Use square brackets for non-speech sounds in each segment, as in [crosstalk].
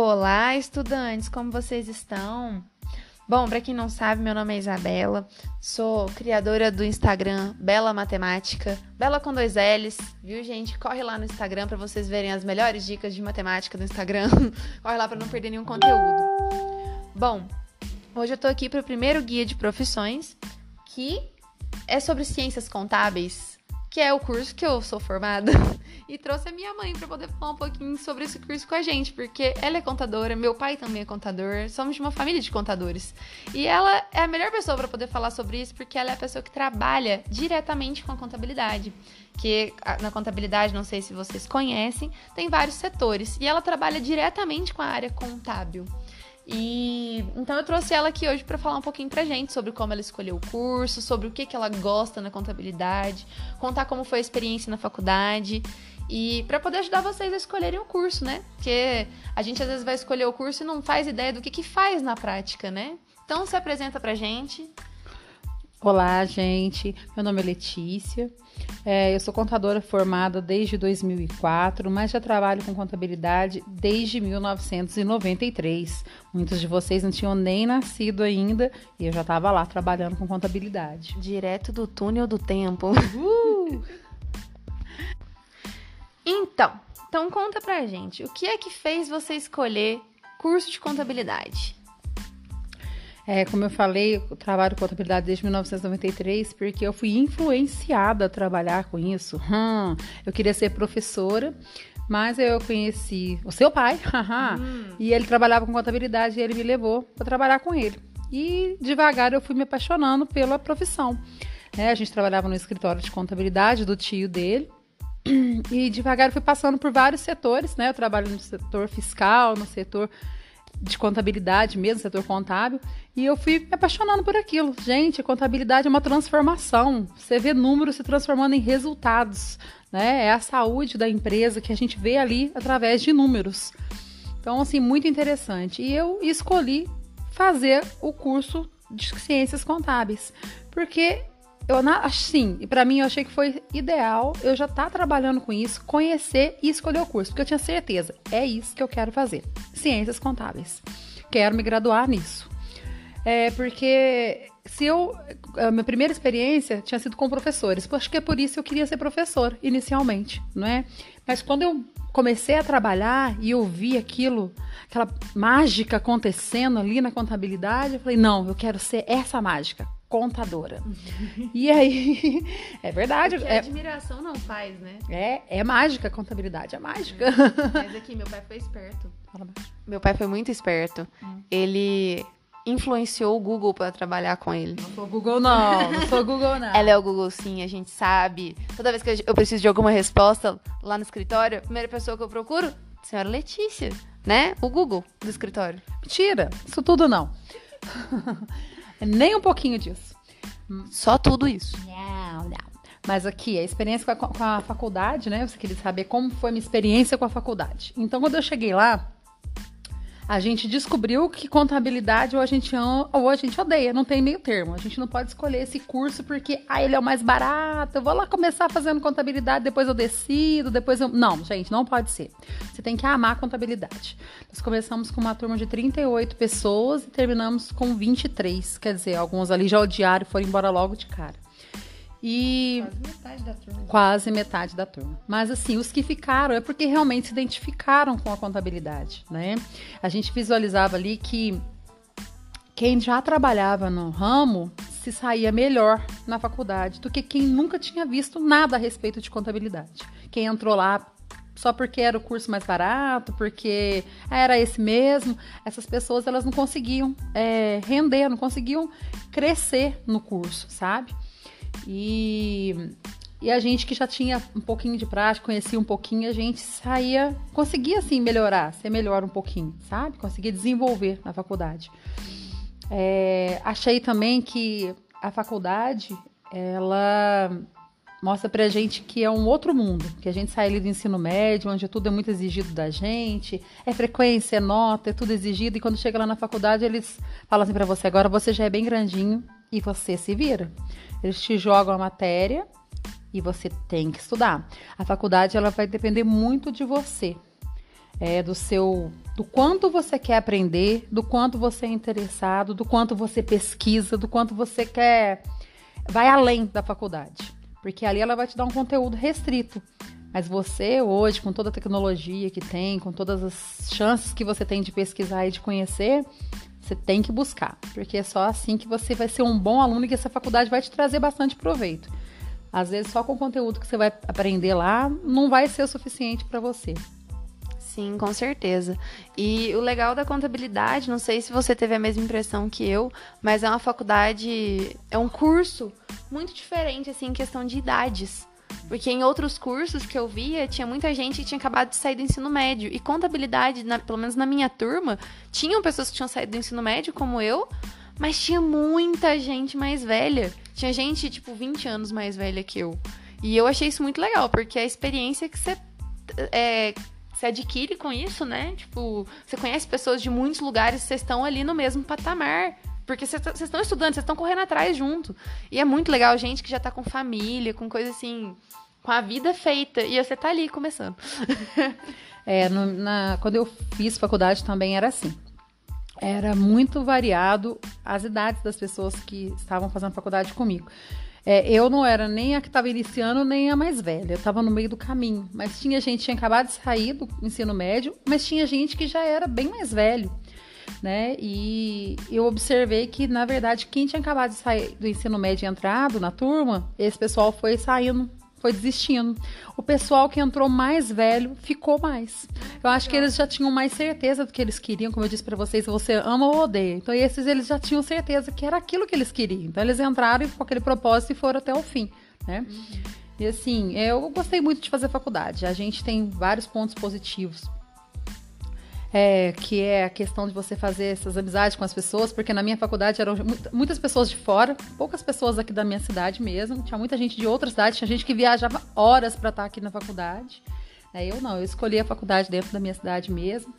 Olá, estudantes, como vocês estão? Bom, para quem não sabe, meu nome é Isabela, sou criadora do Instagram Bela Matemática, Bela com dois L's, viu, gente? Corre lá no Instagram para vocês verem as melhores dicas de matemática do Instagram. [laughs] Corre lá para não perder nenhum conteúdo. Bom, hoje eu tô aqui para o primeiro guia de profissões, que é sobre ciências contábeis que é o curso que eu sou formada, [laughs] e trouxe a minha mãe para poder falar um pouquinho sobre esse curso com a gente, porque ela é contadora, meu pai também é contador, somos de uma família de contadores. E ela é a melhor pessoa para poder falar sobre isso, porque ela é a pessoa que trabalha diretamente com a contabilidade. Que na contabilidade, não sei se vocês conhecem, tem vários setores, e ela trabalha diretamente com a área contábil. E então eu trouxe ela aqui hoje para falar um pouquinho pra gente sobre como ela escolheu o curso, sobre o que, que ela gosta na contabilidade, contar como foi a experiência na faculdade e para poder ajudar vocês a escolherem o curso, né? Porque a gente às vezes vai escolher o curso e não faz ideia do que, que faz na prática, né? Então se apresenta pra gente. Olá, gente. Meu nome é Letícia. É, eu sou contadora formada desde 2004, mas já trabalho com contabilidade desde 1993. Muitos de vocês não tinham nem nascido ainda e eu já estava lá trabalhando com contabilidade. Direto do túnel do tempo. [laughs] Uh! então, então conta pra gente, o que é que fez você escolher curso de contabilidade? É, como eu falei, eu trabalho com contabilidade desde 1993 porque eu fui influenciada a trabalhar com isso. Hum, eu queria ser professora, mas eu conheci o seu pai, [laughs] hum. e ele trabalhava com contabilidade e ele me levou para trabalhar com ele. E devagar eu fui me apaixonando pela profissão. É, a gente trabalhava no escritório de contabilidade do tio dele. [clears throat] E devagar eu fui passando por vários setores, né? Eu trabalho no setor fiscal, no setor de contabilidade mesmo, setor contábil, e eu fui me apaixonando por aquilo. Gente, contabilidade é uma transformação. Você vê números se transformando em resultados, né? É a saúde da empresa que a gente vê ali através de números. Então, assim, muito interessante. E eu escolhi fazer o curso de ciências contábeis, porque eu assim, e para mim eu achei que foi ideal eu já estar tá trabalhando com isso, conhecer e escolher o curso, porque eu tinha certeza, é isso que eu quero fazer. Ciências contábeis. Quero me graduar nisso. É porque se eu a minha primeira experiência tinha sido com professores, acho que é por isso que eu queria ser professor inicialmente, não é? Mas quando eu comecei a trabalhar e eu vi aquilo, aquela mágica acontecendo ali na contabilidade, eu falei: "Não, eu quero ser essa mágica contadora. e aí, [laughs] é verdade. Porque é, admiração não faz, né? É, é mágica, contabilidade é mágica. É. Mas [laughs] aqui, meu pai foi esperto. Meu pai foi muito esperto. Hum. Ele influenciou o Google para trabalhar com ele. Não sou o Google, não. Não sou o Google, não. Ela é o Google, sim, a gente sabe. Toda vez que eu preciso de alguma resposta lá no escritório, a primeira pessoa que eu procuro, senhora Letícia, né? O Google do escritório. Mentira, isso tudo não. [laughs] Nem um pouquinho disso. Só tudo isso. Não, não. Mas aqui, a experiência com a, com a faculdade, né? Você queria saber como foi a minha experiência com a faculdade. Então, quando eu cheguei lá, a gente descobriu que contabilidade ou a gente ama ou a gente odeia, não tem meio termo. A gente não pode escolher esse curso porque ah, ele é o mais barato, eu vou lá começar fazendo contabilidade, depois eu decido, depois eu. Não, gente, não pode ser. Você tem que amar a contabilidade. Nós começamos com uma turma de 38 pessoas e terminamos com 23. Quer dizer, alguns ali já odiaram e foram embora logo de cara. E quase metade da turma. Quase metade da turma. Mas assim, os que ficaram é porque realmente se identificaram com a contabilidade, né? A gente visualizava ali que quem já trabalhava no ramo se saía melhor na faculdade do que quem nunca tinha visto nada a respeito de contabilidade. Quem entrou lá só porque era o curso mais barato, porque era esse mesmo, essas pessoas elas não conseguiam é, render, não conseguiam crescer no curso, sabe? E, e a gente que já tinha um pouquinho de prática, conhecia um pouquinho, a gente saía, conseguia assim melhorar, ser melhor um pouquinho, sabe? Conseguia desenvolver na faculdade. É, achei também que a faculdade, ela mostra pra gente que é um outro mundo, que a gente sai ali do ensino médio, onde tudo é muito exigido da gente, é frequência, é nota, é tudo exigido, e quando chega lá na faculdade, eles falam assim pra você, agora você já é bem grandinho e você se vira. Eles te jogam a matéria e você tem que estudar. A faculdade ela vai depender muito de você. é, do seu do quanto você quer aprender, do quanto você é interessado, do quanto você pesquisa, do quanto você quer vai além da faculdade, porque ali ela vai te dar um conteúdo restrito. Mas você hoje, com toda a tecnologia que tem, com todas as chances que você tem de pesquisar e de conhecer, você tem que buscar, porque é só assim que você vai ser um bom aluno e que essa faculdade vai te trazer bastante proveito. Às vezes, só com o conteúdo que você vai aprender lá, não vai ser o suficiente para você. Sim, com certeza. E o legal da contabilidade, não sei se você teve a mesma impressão que eu, mas é uma faculdade, é um curso muito diferente, assim, em questão de idades. Porque em outros cursos que eu via, tinha muita gente que tinha acabado de sair do ensino médio. E contabilidade, na, pelo menos na minha turma, tinham pessoas que tinham saído do ensino médio, como eu, mas tinha muita gente mais velha. Tinha gente, tipo, 20 anos mais velha que eu. E eu achei isso muito legal, porque a experiência que você é, você adquire com isso, né? Tipo, você conhece pessoas de muitos lugares, vocês estão ali no mesmo patamar. Porque vocês estão estudando, vocês estão correndo atrás junto. E é muito legal, gente que já tá com família, com coisa assim, com a vida feita. E você tá ali começando. [laughs] é, no, na, quando eu fiz faculdade também era assim. Era muito variado as idades das pessoas que estavam fazendo faculdade comigo. É, eu não era nem a que estava iniciando, nem a mais velha. Eu estava no meio do caminho. Mas tinha gente que tinha acabado de sair do ensino médio, mas tinha gente que já era bem mais velho. Né? E eu observei que, na verdade, quem tinha acabado de sair do ensino médio e entrado na turma, esse pessoal foi saindo foi desistindo. O pessoal que entrou mais velho ficou mais. Eu acho que eles já tinham mais certeza do que eles queriam, como eu disse para vocês, você ama ou odeia. Então esses eles já tinham certeza que era aquilo que eles queriam. Então eles entraram com aquele propósito e foram até o fim, né? Uhum. E assim, eu gostei muito de fazer faculdade. A gente tem vários pontos positivos é, que é a questão de você fazer essas amizades com as pessoas, porque na minha faculdade eram muitas pessoas de fora, poucas pessoas aqui da minha cidade mesmo, tinha muita gente de outras cidades, tinha gente que viajava horas para estar aqui na faculdade. É, eu não, eu escolhi a faculdade dentro da minha cidade mesmo.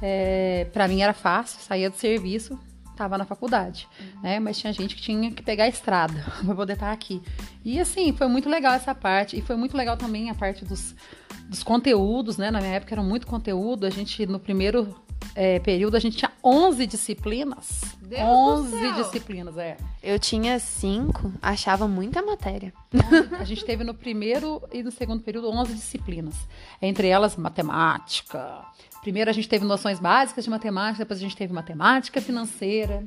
É, para mim era fácil, saía do serviço, estava na faculdade, uhum. né? Mas tinha gente que tinha que pegar a estrada [laughs] para poder estar aqui. E assim, foi muito legal essa parte. E foi muito legal também a parte dos, dos conteúdos, né? Na minha época era muito conteúdo. A gente, no primeiro é, período, a gente tinha 11 disciplinas. Deus 11 disciplinas, é. Eu tinha cinco, achava muita matéria. A gente teve no primeiro e no segundo período 11 disciplinas. Entre elas, matemática, Primeiro a gente teve noções básicas de matemática, depois a gente teve matemática financeira,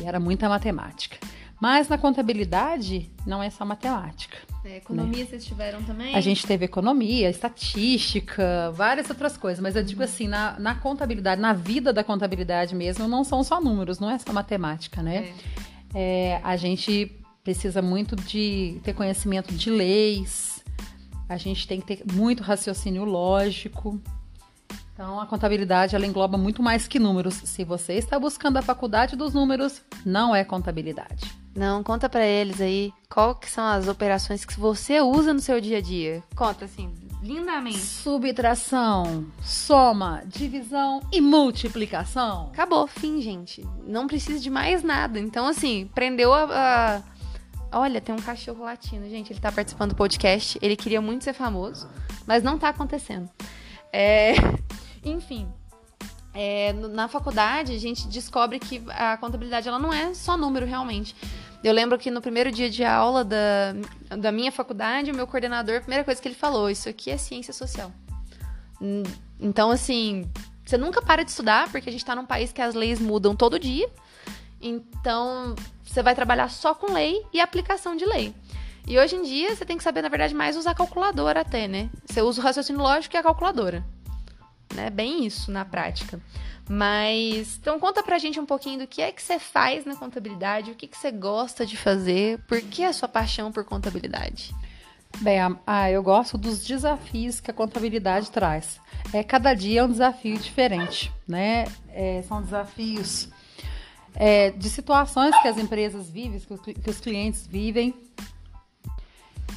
e era muita matemática. Mas na contabilidade não é só matemática. É, economia né? vocês tiveram também? A gente teve economia, estatística, várias outras coisas. Mas eu digo assim, na, na contabilidade, na vida da contabilidade mesmo, não são só números, não é só matemática, né? É. É, a gente precisa muito de ter conhecimento de leis, a gente tem que ter muito raciocínio lógico. Então, a contabilidade ela engloba muito mais que números. Se você está buscando a faculdade dos números, não é contabilidade. Não, conta para eles aí qual que são as operações que você usa no seu dia a dia. Conta assim, lindamente. Subtração, soma, divisão e multiplicação. Acabou, fim, gente. Não precisa de mais nada. Então, assim, prendeu a, a... Olha, tem um cachorro latino, gente. Ele tá participando do podcast. Ele queria muito ser famoso, mas não tá acontecendo. É. [laughs] Enfim, é, na faculdade a gente descobre que a contabilidade ela não é só número realmente. Eu lembro que no primeiro dia de aula da, da minha faculdade, o meu coordenador, a primeira coisa que ele falou, isso aqui é ciência social. Então, assim, você nunca para de estudar, porque a gente está num país que as leis mudam todo dia. Então, você vai trabalhar só com lei e aplicação de lei. E hoje em dia, você tem que saber, na verdade, mais usar calculadora até, né? Você usa o raciocínio lógico e a calculadora né? Bem isso na prática. Mas, então conta pra gente um pouquinho do que é que você faz na contabilidade, o que, que você gosta de fazer, por que a sua paixão por contabilidade? Bem, ah, eu gosto dos desafios que a contabilidade traz. É, cada dia é um desafio diferente, né? É, são desafios é, de situações que as empresas vivem, que os clientes vivem,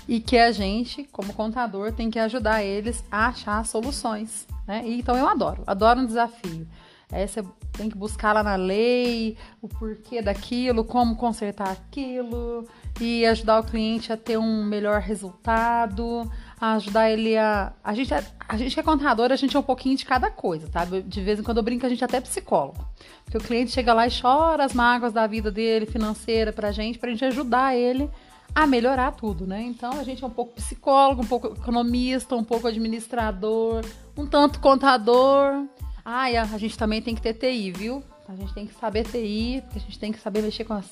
e que a gente, como contador, tem que ajudar eles a achar soluções. Né? Então eu adoro, adoro um desafio. Aí você tem que buscar lá na lei o porquê daquilo, como consertar aquilo. e ajudar o cliente a ter um melhor resultado, ajudar ele a. A gente, é, a gente que é contador, a gente é um pouquinho de cada coisa, tá? De vez em quando eu brinco, a gente é até psicólogo. Porque o cliente chega lá e chora as mágoas da vida dele, financeira, pra gente, pra gente ajudar ele a melhorar tudo, né? Então a gente é um pouco psicólogo, um pouco economista, um pouco administrador, um tanto contador. Ah, e a, a gente também tem que ter TI, viu? A gente tem que saber TI, porque a gente tem que saber mexer com as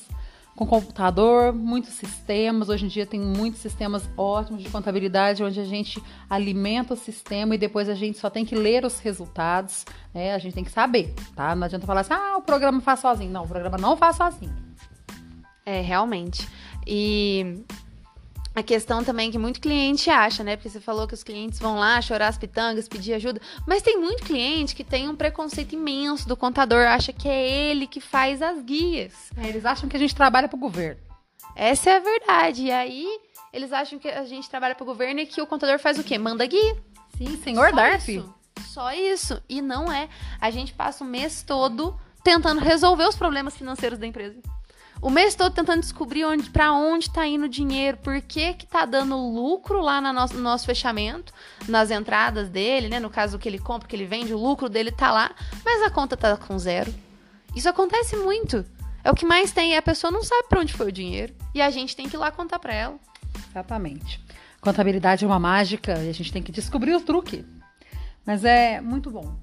com computador, muitos sistemas. Hoje em dia tem muitos sistemas ótimos de contabilidade, onde a gente alimenta o sistema e depois a gente só tem que ler os resultados. Né? A gente tem que saber, tá? Não adianta falar assim, ah, o programa faz sozinho. Não, o programa não faz sozinho. É, realmente. E a questão também que muito cliente acha, né? Porque você falou que os clientes vão lá chorar as pitangas, pedir ajuda. Mas tem muito cliente que tem um preconceito imenso do contador, acha que é ele que faz as guias. É, eles acham que a gente trabalha para o governo. Essa é a verdade. E aí, eles acham que a gente trabalha para o governo e que o contador faz o quê? Manda guia. Sim, senhor Darcy. Só isso. E não é. A gente passa o mês todo tentando resolver os problemas financeiros da empresa. O mês todo tentando descobrir onde, para onde está indo o dinheiro, por que que tá dando lucro lá no nosso, no nosso fechamento, nas entradas dele, né? No caso que ele compra, que ele vende, o lucro dele tá lá, mas a conta tá com zero. Isso acontece muito. É o que mais tem, a pessoa não sabe para onde foi o dinheiro e a gente tem que ir lá contar para ela. Exatamente. Contabilidade é uma mágica e a gente tem que descobrir o truque. Mas é muito bom.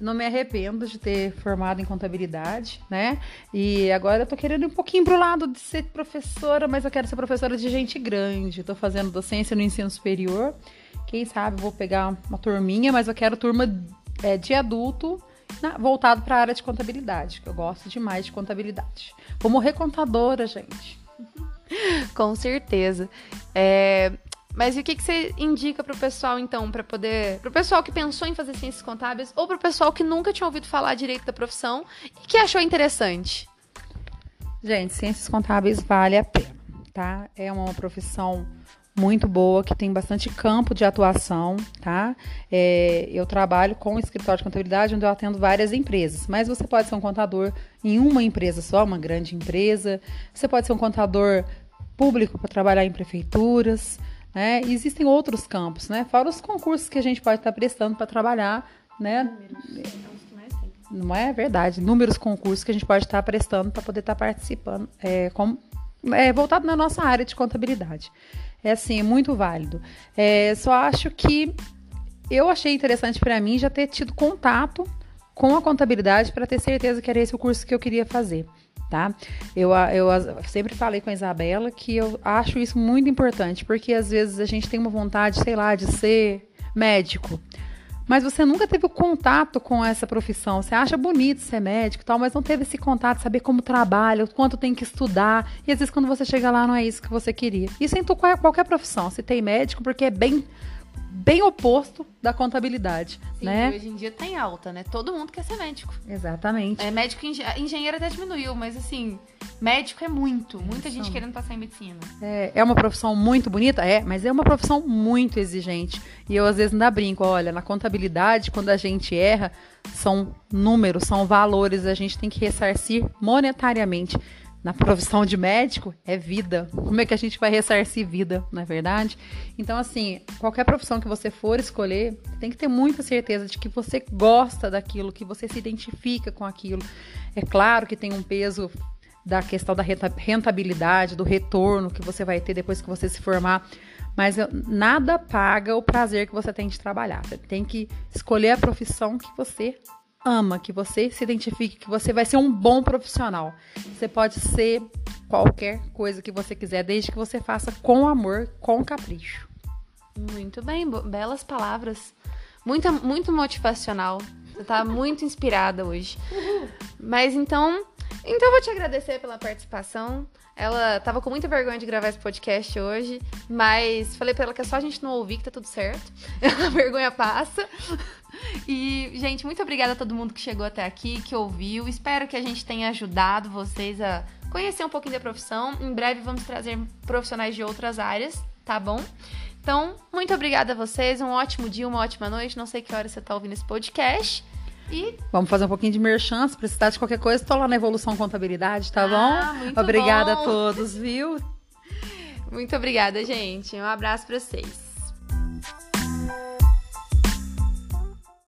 Não me arrependo de ter formado em contabilidade, né? E agora eu tô querendo ir um pouquinho pro lado de ser professora, mas eu quero ser professora de gente grande. Tô fazendo docência no ensino superior. Quem sabe vou pegar uma turminha, mas eu quero turma é, de adulto na, voltado para a área de contabilidade, que eu gosto demais de contabilidade. Vou morrer contadora, gente. [laughs] Com certeza. É, mas e o que, que você indica pro pessoal, então, para poder. Pro pessoal que pensou em fazer ciências contábeis ou pro pessoal que nunca tinha ouvido falar direito da profissão e que achou interessante? Gente, ciências contábeis vale a pena, tá? É uma profissão muito boa, que tem bastante campo de atuação, tá? É, eu trabalho com o escritório de contabilidade, onde eu atendo várias empresas, mas você pode ser um contador em uma empresa só, uma grande empresa, você pode ser um contador público para trabalhar em prefeituras, né? Existem outros campos, né? Fora os concursos que a gente pode estar prestando para trabalhar, né? Não é verdade. Números concursos que a gente pode estar prestando para poder estar participando, é, é, voltado na nossa área de contabilidade. É assim, é muito válido. É, só acho que eu achei interessante para mim já ter tido contato com a contabilidade para ter certeza que era esse o curso que eu queria fazer tá? Eu, eu sempre falei com a Isabela que eu acho isso muito importante, porque às vezes a gente tem uma vontade, sei lá, de ser médico. Mas você nunca teve o contato com essa profissão. Você acha bonito ser médico e tal, mas não teve esse contato, saber como trabalha, o quanto tem que estudar. E às vezes quando você chega lá não é isso que você queria. Isso em qualquer profissão. Se tem médico, porque é bem bem oposto da contabilidade, Sim, né? hoje em dia tem alta, né? Todo mundo quer ser médico. Exatamente. É, médico engenheiro até diminuiu, mas assim, médico é muito, muita gente querendo passar em medicina. É, é uma profissão muito bonita, é, mas é uma profissão muito exigente. E eu às vezes ainda brinco, olha, na contabilidade, quando a gente erra, são números, são valores, a gente tem que ressarcir monetariamente na profissão de médico é vida. Como é que a gente vai ressarcir vida, não é verdade? Então, assim, qualquer profissão que você for escolher, tem que ter muita certeza de que você gosta daquilo, que você se identifica com aquilo. É claro que tem um peso da questão da rentabilidade, do retorno que você vai ter depois que você se formar. Mas nada paga o prazer que você tem de trabalhar. Você tem que escolher a profissão que você ama, que você se identifique, que você vai ser um bom profissional. Você pode ser qualquer coisa que você quiser, desde que você faça com amor, com capricho. Muito bem, belas palavras. Muito, muito motivacional. Você tá [laughs] muito inspirada hoje. Mas então, então eu vou te agradecer pela participação. Ela tava com muita vergonha de gravar esse podcast hoje, mas falei para ela que é só a gente não ouvir que tá tudo certo. [laughs] A vergonha passa. E, gente, muito obrigada a todo mundo que chegou até aqui, que ouviu. Espero que a gente tenha ajudado vocês a conhecer um pouquinho da profissão. Em breve vamos trazer profissionais de outras áreas, tá bom? Então, muito obrigada a vocês. Um ótimo dia, uma ótima noite. Não sei que hora você está ouvindo esse podcast. E vamos fazer um pouquinho de merchan, se precisar de qualquer coisa, estou lá na Evolução Contabilidade, tá ah, bom? Obrigada bom. a todos, viu? Muito obrigada, gente. Um abraço para vocês.